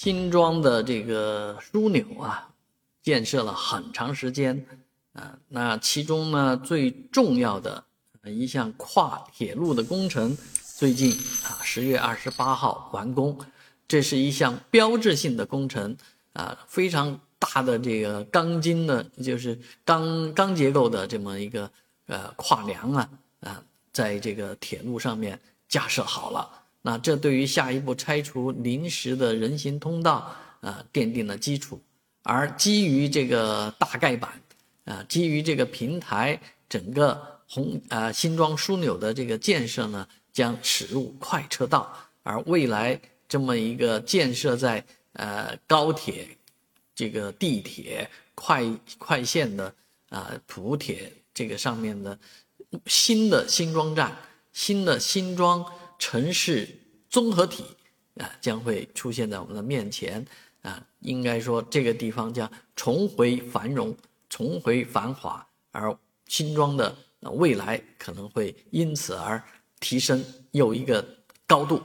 新庄的这个枢纽啊，建设了很长时间啊。那其中呢，最重要的一项跨铁路的工程，最近啊，十月二十八号完工。这是一项标志性的工程啊，非常大的这个钢筋的，就是钢钢结构的这么一个呃跨梁啊啊，在这个铁路上面架设好了。那这对于下一步拆除临时的人行通道啊奠定了基础，而基于这个大盖板啊，基于这个平台，整个红啊新庄枢纽的这个建设呢，将驶入快车道，而未来这么一个建设在呃高铁、这个地铁、快快线的啊普铁这个上面的新的新庄站、新的新庄。城市综合体啊，将会出现在我们的面前啊，应该说这个地方将重回繁荣，重回繁华，而新庄的未来可能会因此而提升又一个高度。